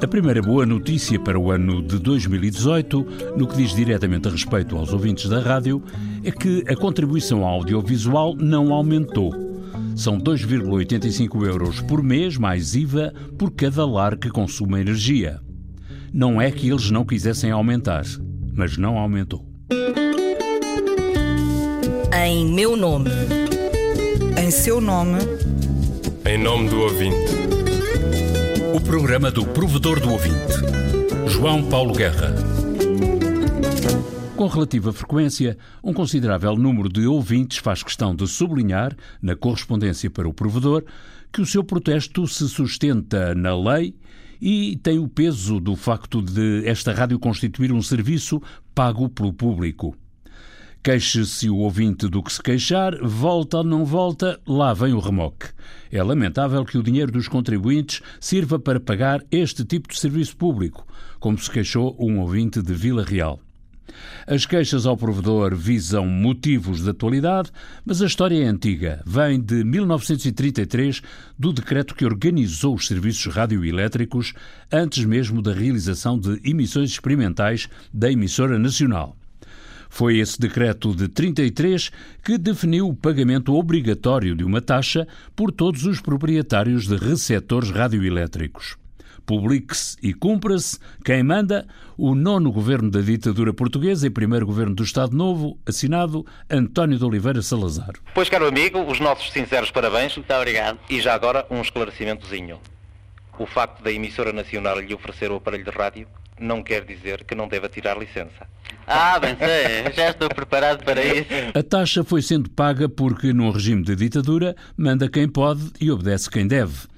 A primeira boa notícia para o ano de 2018, no que diz diretamente a respeito aos ouvintes da rádio, é que a contribuição audiovisual não aumentou. São 2,85 euros por mês mais IVA por cada lar que consuma energia. Não é que eles não quisessem aumentar, mas não aumentou. Em meu nome. Em seu nome. Em nome do ouvinte. Programa do provedor do ouvinte, João Paulo Guerra. Com relativa frequência, um considerável número de ouvintes faz questão de sublinhar, na correspondência para o provedor, que o seu protesto se sustenta na lei e tem o peso do facto de esta rádio constituir um serviço pago pelo público. Queixe-se o ouvinte do que se queixar, volta ou não volta, lá vem o remoque. É lamentável que o dinheiro dos contribuintes sirva para pagar este tipo de serviço público, como se queixou um ouvinte de Vila Real. As queixas ao provedor visam motivos de atualidade, mas a história é antiga. Vem de 1933, do decreto que organizou os serviços radioelétricos, antes mesmo da realização de emissões experimentais da emissora nacional. Foi esse decreto de 33 que definiu o pagamento obrigatório de uma taxa por todos os proprietários de receptores radioelétricos. Publique-se e cumpra-se quem manda o nono governo da ditadura portuguesa e primeiro governo do Estado Novo, assinado António de Oliveira Salazar. Pois, caro amigo, os nossos sinceros parabéns. Muito obrigado. E já agora um esclarecimentozinho. O facto da emissora nacional lhe oferecer o aparelho de rádio não quer dizer que não deva tirar licença. Ah, bem sei, já estou preparado para isso. A taxa foi sendo paga porque, num regime de ditadura, manda quem pode e obedece quem deve.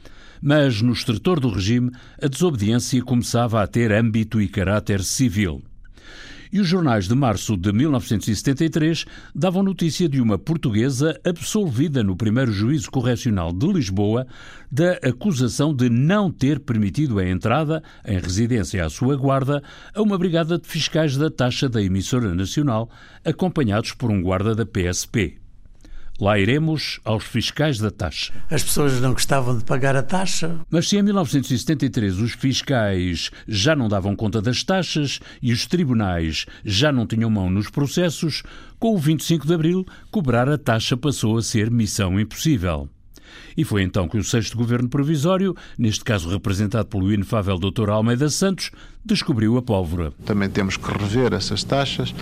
Mas, no extrator do regime, a desobediência começava a ter âmbito e caráter civil e os jornais de março de 1973 davam notícia de uma portuguesa absolvida no primeiro juízo correcional de Lisboa da acusação de não ter permitido a entrada, em residência à sua guarda, a uma brigada de fiscais da taxa da emissora nacional, acompanhados por um guarda da PSP. Lá iremos aos fiscais da taxa. As pessoas não gostavam de pagar a taxa. Mas se em 1973 os fiscais já não davam conta das taxas e os tribunais já não tinham mão nos processos, com o 25 de abril, cobrar a taxa passou a ser missão impossível. E foi então que o sexto governo provisório, neste caso representado pelo inefável Dr. Almeida Santos, descobriu a pólvora. Também temos que rever essas taxas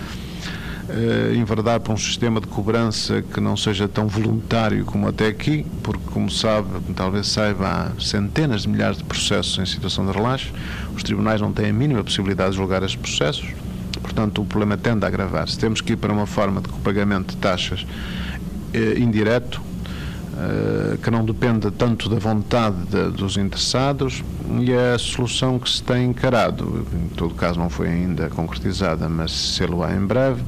uh, enverdar para um sistema de cobrança que não seja tão voluntário como até aqui, porque, como sabe, talvez saiba, há centenas de milhares de processos em situação de relaxo, os tribunais não têm a mínima possibilidade de julgar esses processos, portanto, o problema tende a agravar-se. Temos que ir para uma forma de pagamento de taxas uh, indireto, que não dependa tanto da vontade de, dos interessados e é a solução que se tem encarado, em todo caso não foi ainda concretizada, mas sê-lo-á em breve,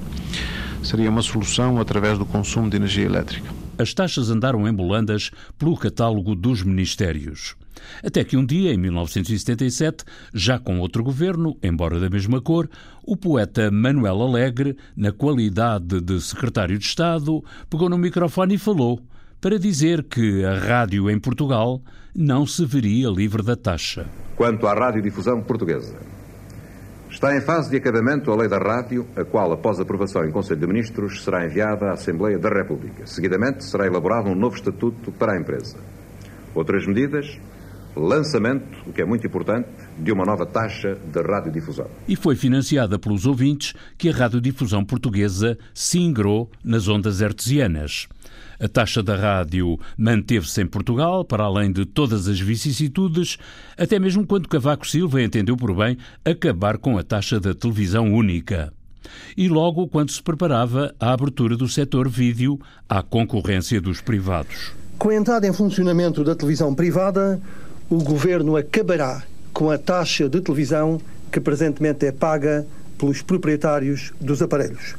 seria uma solução através do consumo de energia elétrica. As taxas andaram embolandas pelo catálogo dos ministérios. Até que um dia, em 1977, já com outro governo, embora da mesma cor, o poeta Manuel Alegre, na qualidade de secretário de Estado, pegou no microfone e falou para dizer que a rádio em Portugal não se veria livre da taxa. Quanto à radiodifusão portuguesa, Está em fase de acabamento a lei da rádio, a qual, após aprovação em Conselho de Ministros, será enviada à Assembleia da República. Seguidamente, será elaborado um novo estatuto para a empresa. Outras medidas, lançamento, o que é muito importante, de uma nova taxa de radiodifusão. E foi financiada pelos ouvintes que a radiodifusão portuguesa se ingrou nas ondas artesianas. A taxa da rádio manteve-se em Portugal, para além de todas as vicissitudes, até mesmo quando Cavaco Silva entendeu por bem acabar com a taxa da televisão única. E logo quando se preparava a abertura do setor vídeo à concorrência dos privados. Com a entrada em funcionamento da televisão privada, o governo acabará com a taxa de televisão que presentemente é paga pelos proprietários dos aparelhos.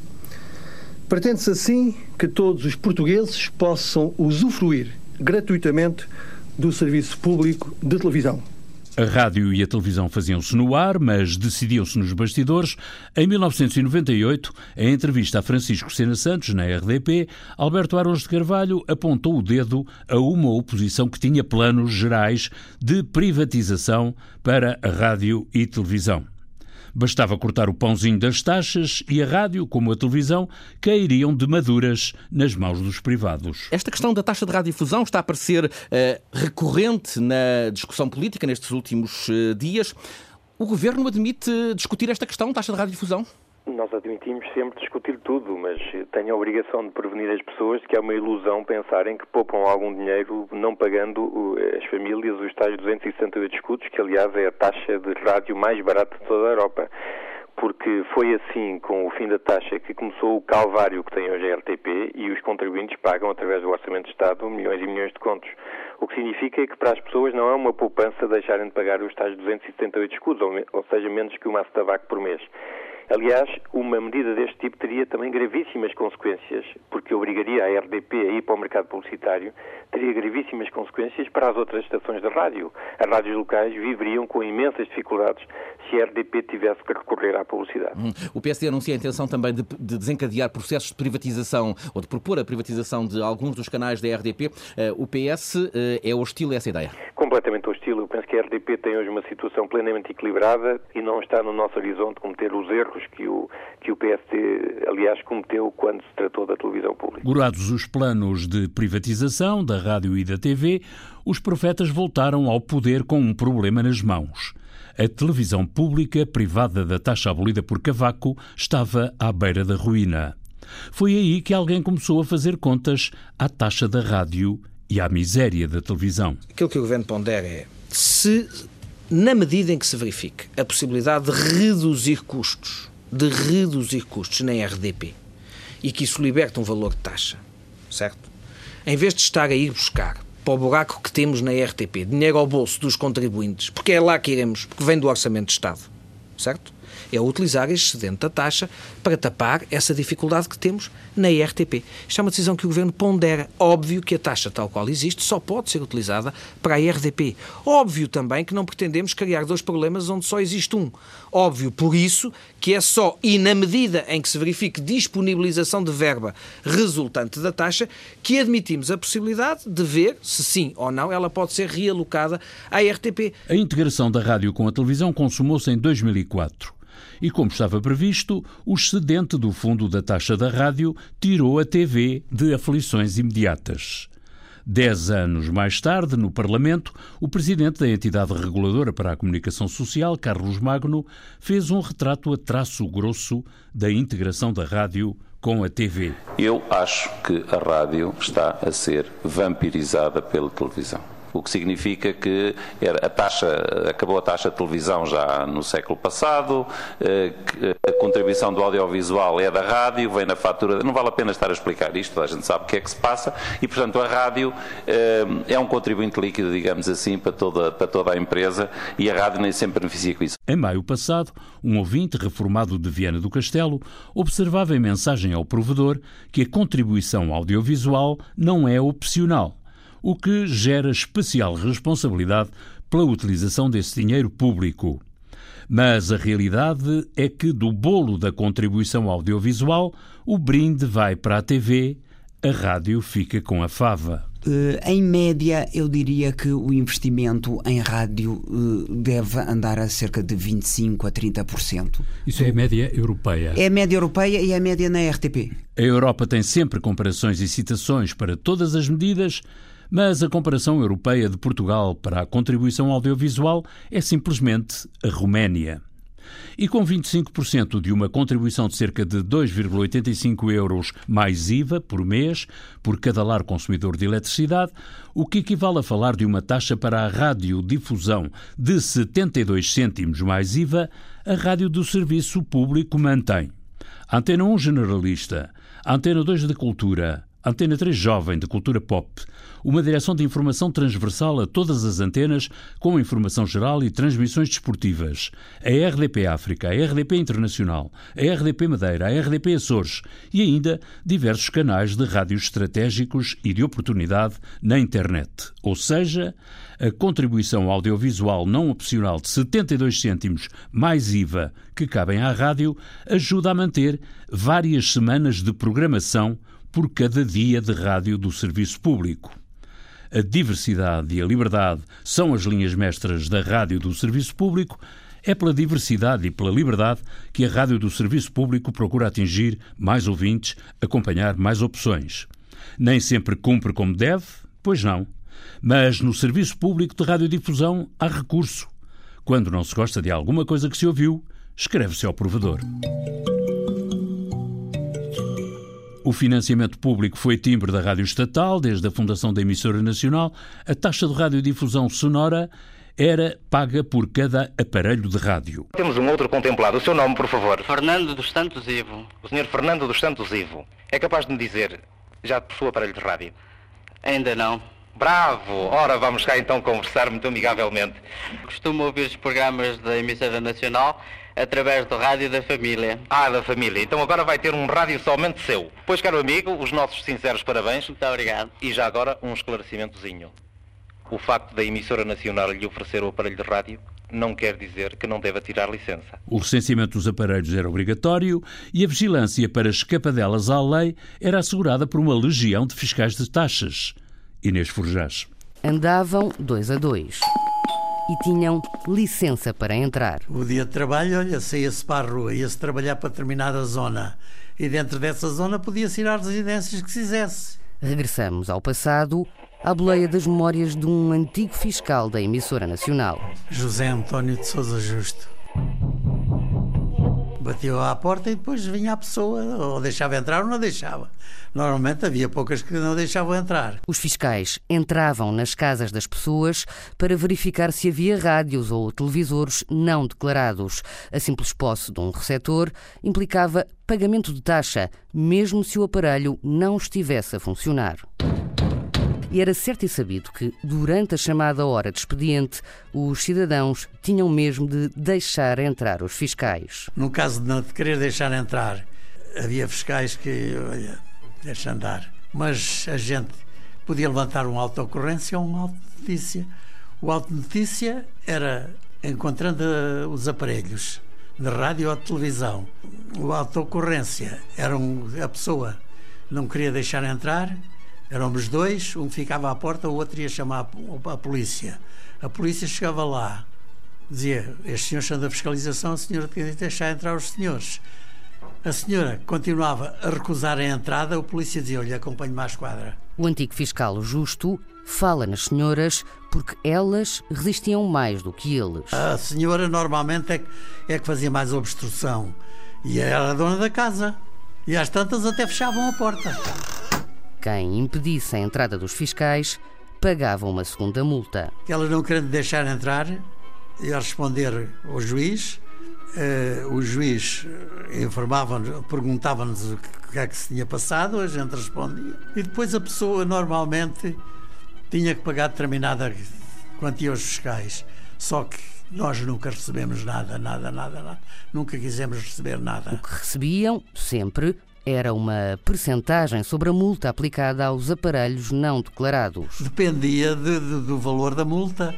Pretende-se assim que todos os portugueses possam usufruir gratuitamente do serviço público de televisão. A rádio e a televisão faziam-se no ar, mas decidiam-se nos bastidores. Em 1998, em entrevista a Francisco Sena Santos, na RDP, Alberto Arons de Carvalho apontou o dedo a uma oposição que tinha planos gerais de privatização para a rádio e televisão. Bastava cortar o pãozinho das taxas e a rádio, como a televisão, cairiam de maduras nas mãos dos privados. Esta questão da taxa de radiodifusão está a parecer uh, recorrente na discussão política nestes últimos uh, dias. O governo admite discutir esta questão, taxa de radiodifusão? Nós admitimos sempre discutir tudo, mas tenho a obrigação de prevenir as pessoas de que é uma ilusão pensarem que poupam algum dinheiro não pagando as famílias os tais 268 escudos, que aliás é a taxa de rádio mais barata de toda a Europa. Porque foi assim, com o fim da taxa, que começou o calvário que tem hoje a RTP e os contribuintes pagam, através do Orçamento de Estado, milhões e milhões de contos. O que significa que para as pessoas não é uma poupança deixarem de pagar os tais 278 escudos, ou seja, menos que um maço de tabaco por mês. Aliás, uma medida deste tipo teria também gravíssimas consequências, porque obrigaria a RDP a ir para o mercado publicitário, teria gravíssimas consequências para as outras estações de rádio. As rádios locais viveriam com imensas dificuldades se a RDP tivesse que recorrer à publicidade. Hum. O PSD anuncia a intenção também de, de, desencadear processos de privatização ou de propor a privatização de alguns dos canais da RDP. Uh, eh, o PS uh, eh, é hostil a essa ideia? Completamente hostil. Eu penso que a RDP tem hoje uma situação plenamente equilibrada e não está no nosso horizonte cometer os erros que o, que o PSD, aliás, cometeu quando se tratou da televisão pública. Gurados os planos de privatização da rádio e da TV, os profetas voltaram ao poder com um problema nas mãos a televisão pública, privada da taxa abolida por Cavaco, estava à beira da ruína. Foi aí que alguém começou a fazer contas à taxa da rádio e à miséria da televisão. Aquilo que o governo pondera é se, na medida em que se verifique a possibilidade de reduzir custos, de reduzir custos na RDP e que isso liberta um valor de taxa, certo? Em vez de estar a ir buscar para o buraco que temos na RTP, dinheiro ao bolso dos contribuintes, porque é lá que iremos, porque vem do Orçamento de Estado, certo? É utilizar a excedente da taxa para tapar essa dificuldade que temos na IRTP. Isto é uma decisão que o Governo pondera. Óbvio que a taxa tal qual existe só pode ser utilizada para a IRDP. Óbvio também que não pretendemos criar dois problemas onde só existe um. Óbvio, por isso, que é só e na medida em que se verifique disponibilização de verba resultante da taxa que admitimos a possibilidade de ver se sim ou não ela pode ser realocada à IRTP. A integração da rádio com a televisão consumou-se em 2004 e, como estava previsto, o excedente do fundo da taxa da rádio tirou a TV de aflições imediatas. Dez anos mais tarde, no Parlamento, o presidente da entidade reguladora para a comunicação social, Carlos Magno, fez um retrato a traço grosso da integração da rádio com a TV. Eu acho que a rádio está a ser vampirizada pela televisão o que significa que a taxa, acabou a taxa de televisão já no século passado, eh, a contribuição do audiovisual é da rádio, vem na fatura, não vale a pena estar a explicar isto, a gente sabe o que é que se passa, e portanto a rádio eh, é um contribuinte líquido, digamos assim, para toda, para toda a empresa, e a rádio nem sempre beneficia com isso. Em maio passado, um ouvinte reformado de Viana do Castelo observava em mensagem ao provedor que a contribuição audiovisual não é opcional o que gera especial responsabilidade pela utilização desse dinheiro público. Mas a realidade é que do bolo da contribuição audiovisual, o brinde vai para a TV, a rádio fica com a fava. Uh, em média, eu diria que o investimento em rádio uh, deve andar a cerca de 25% a 30%. Isso é a média europeia? É a média europeia e é a média na RTP. A Europa tem sempre comparações e citações para todas as medidas, mas a comparação europeia de Portugal para a contribuição audiovisual é simplesmente a Roménia. E com 25% de uma contribuição de cerca de 2,85 euros mais IVA por mês por cada lar consumidor de eletricidade, o que equivale a falar de uma taxa para a radiodifusão de 72 cêntimos mais IVA, a rádio do serviço público mantém. Antena 1 generalista, Antena 2 de cultura, Antena 3 jovem de cultura pop, uma direção de informação transversal a todas as antenas, com informação geral e transmissões desportivas, a RDP África, a RDP Internacional, a RDP Madeira, a RDP Açores e ainda diversos canais de rádios estratégicos e de oportunidade na internet. Ou seja, a contribuição audiovisual não opcional de 72 cêntimos mais IVA que cabem à rádio ajuda a manter várias semanas de programação por cada dia de rádio do serviço público. A diversidade e a liberdade são as linhas mestras da rádio do serviço público. É pela diversidade e pela liberdade que a rádio do serviço público procura atingir mais ouvintes, acompanhar mais opções. Nem sempre cumpre como deve, pois não. Mas no serviço público de radiodifusão há recurso. Quando não se gosta de alguma coisa que se ouviu, escreve-se ao provedor. O financiamento público foi timbre da rádio estatal, desde a fundação da emissora nacional. A taxa de radiodifusão sonora era paga por cada aparelho de rádio. Temos um outro contemplado. O seu nome, por favor? Fernando dos Santos Ivo. O senhor Fernando dos Santos Ivo. É capaz de me dizer, já possui aparelho de rádio? Ainda não. Bravo! Ora, vamos cá então conversar muito amigavelmente. Costumo ouvir os programas da emissora nacional através do rádio da família. Ah, da família. Então agora vai ter um rádio somente seu. Pois, caro amigo, os nossos sinceros parabéns. Muito obrigado. E já agora um esclarecimentozinho. O facto da emissora nacional lhe oferecer o aparelho de rádio não quer dizer que não deva tirar licença. O recenseamento dos aparelhos era obrigatório e a vigilância para escapadelas à lei era assegurada por uma legião de fiscais de taxas. Inês Forjás. Andavam dois a dois e tinham licença para entrar. O dia de trabalho, olha, saía-se para a rua, ia-se trabalhar para determinada zona e dentro dessa zona podia-se ir às residências que se quisesse. Regressamos ao passado, à boleia das memórias de um antigo fiscal da emissora nacional. José António de Souza Justo. Bateu à porta e depois vinha a pessoa, ou deixava entrar ou não deixava. Normalmente havia poucas que não deixavam entrar. Os fiscais entravam nas casas das pessoas para verificar se havia rádios ou televisores não declarados. A simples posse de um receptor implicava pagamento de taxa, mesmo se o aparelho não estivesse a funcionar. E era certo e sabido que, durante a chamada hora de expediente, os cidadãos tinham mesmo de deixar entrar os fiscais. No caso de não querer deixar entrar, havia fiscais que, olha, deixa andar. Mas a gente podia levantar uma auto-ocorrência ou uma auto-notícia. O auto-notícia era encontrando os aparelhos de rádio ou de televisão. O auto-ocorrência era um, a pessoa não queria deixar entrar, Éramos dois, um ficava à porta, o outro ia chamar a, polícia. A polícia chegava lá, dizia: Este senhor está da fiscalização, a senhora tem de deixar entrar os senhores. A senhora continuava a recusar a entrada, o polícia dizia: Olha, acompanhe-me à esquadra. O antigo fiscal Justo fala nas senhoras porque elas resistiam mais do que eles. A senhora normalmente é que, é que fazia mais obstrução e era a dona da casa. E às tantas até fechavam a porta. Quem impedisse a entrada dos fiscais pagava uma segunda multa. Elas não querendo deixar entrar, ia responder ao juiz. Uh, o juiz informava-nos, perguntava-nos o que é que se tinha passado, a gente respondia. E depois a pessoa normalmente tinha que pagar determinada quantia aos fiscais. Só que nós nunca recebemos nada, nada, nada, nada. Nunca quisemos receber nada. O que recebiam, sempre, era uma percentagem sobre a multa aplicada aos aparelhos não declarados. Dependia de, de, do valor da multa.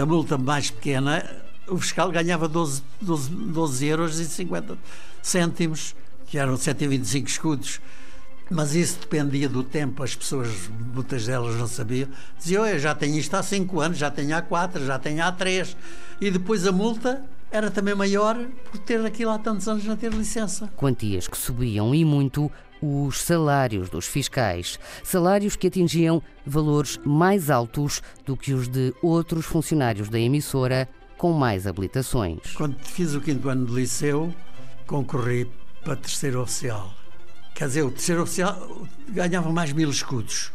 A multa mais pequena, o fiscal ganhava 12, 12, 12 euros e 50 cêntimos, que eram 125 escudos. Mas isso dependia do tempo, as pessoas, muitas delas não sabiam. Diziam, eu já tenho isto há 5 anos, já tenho há 4, já tenho há 3. E depois a multa era também maior por ter aquilo há tantos anos não ter licença. Quantias que subiam e muito os salários dos fiscais. Salários que atingiam valores mais altos do que os de outros funcionários da emissora com mais habilitações. Quando fiz o quinto ano de liceu, concorri para terceiro oficial. Quer dizer, o terceiro oficial ganhava mais mil escudos.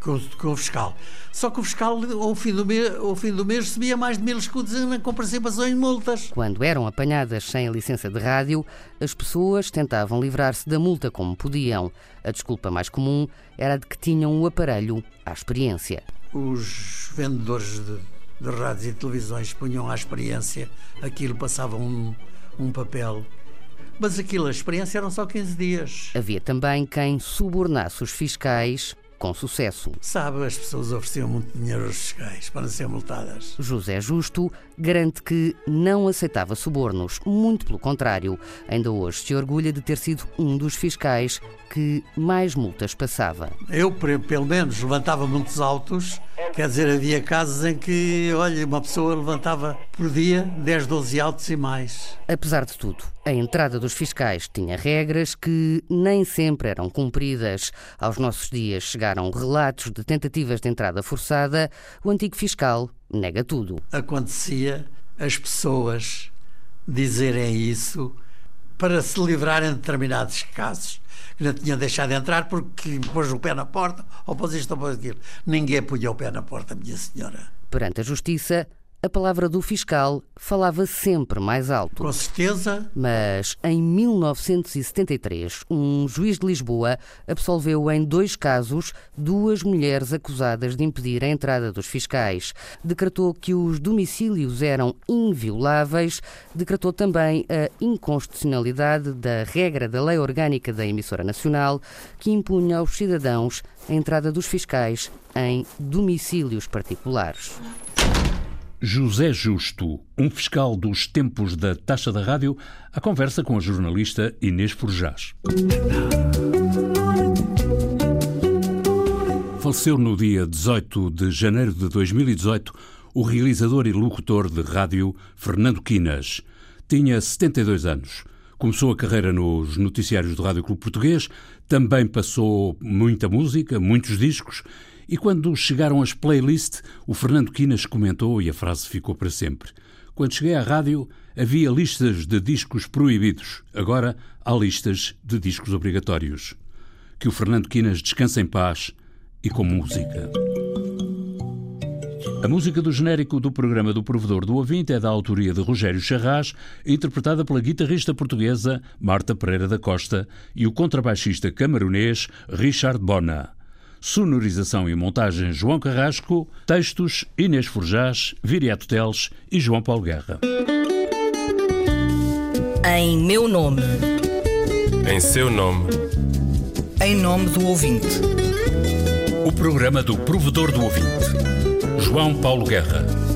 Com, com, o fiscal. Só que o fiscal, ao fim do mês, ao fim do mês recebia mais de mil escudos com participações de multas. Quando eram apanhadas sem a licença de rádio, as pessoas tentavam livrar-se da multa como podiam. A desculpa mais comum era de que tinham o aparelho à experiência. Os vendedores de, de rádios e televisões punham à experiência, aquilo passava um, um papel mas aquilo, a experiência eram só 15 dias. Havia também quem subornasse os fiscais com sucesso. Sabe, as pessoas ofereciam muito dinheiro aos fiscais para não ser multadas. José Justo garante que não aceitava subornos, muito pelo contrário. Ainda hoje se orgulha de ter sido um dos fiscais que mais multas passava. Eu, pelo menos, levantava muitos autos, quer dizer, havia casos em que, olha, uma pessoa levantava por dia 10, 12 autos e mais. Apesar de tudo, a entrada dos fiscais tinha regras que nem sempre eram cumpridas. Aos nossos dias chegaram relatos de tentativas de entrada forçada. O antigo fiscal nega tudo. Acontecia as pessoas dizerem isso para se livrarem de determinados casos. Que não tinham deixado de entrar porque pôs o pé na porta ou pôs isto ou pôs aquilo. Ninguém punha o pé na porta, minha senhora. Perante a justiça, a palavra do fiscal falava sempre mais alto. Com certeza. Mas em 1973, um juiz de Lisboa absolveu em dois casos duas mulheres acusadas de impedir a entrada dos fiscais. Decretou que os domicílios eram invioláveis, decretou também a inconstitucionalidade da regra da Lei Orgânica da Emissora Nacional, que impunha aos cidadãos a entrada dos fiscais em domicílios particulares. José Justo, um fiscal dos tempos da taxa da rádio, a conversa com a jornalista Inês Forjás. Faleceu no dia 18 de janeiro de 2018 o realizador e locutor de rádio Fernando Quinas. Tinha 72 anos. Começou a carreira nos noticiários do Rádio Clube Português, também passou muita música, muitos discos e quando chegaram as playlists, o Fernando Quinas comentou e a frase ficou para sempre. Quando cheguei à rádio, havia listas de discos proibidos. Agora há listas de discos obrigatórios. Que o Fernando Quinas descanse em paz e com música. A música do genérico do programa do Provedor do Ouvinte é da autoria de Rogério Charras, interpretada pela guitarrista portuguesa Marta Pereira da Costa e o contrabaixista camaronês Richard Bona. Sonorização e montagem João Carrasco. Textos Inês Forjás, Viriato Teles e João Paulo Guerra. Em meu nome. Em seu nome. Em nome do ouvinte. O programa do provedor do ouvinte. João Paulo Guerra.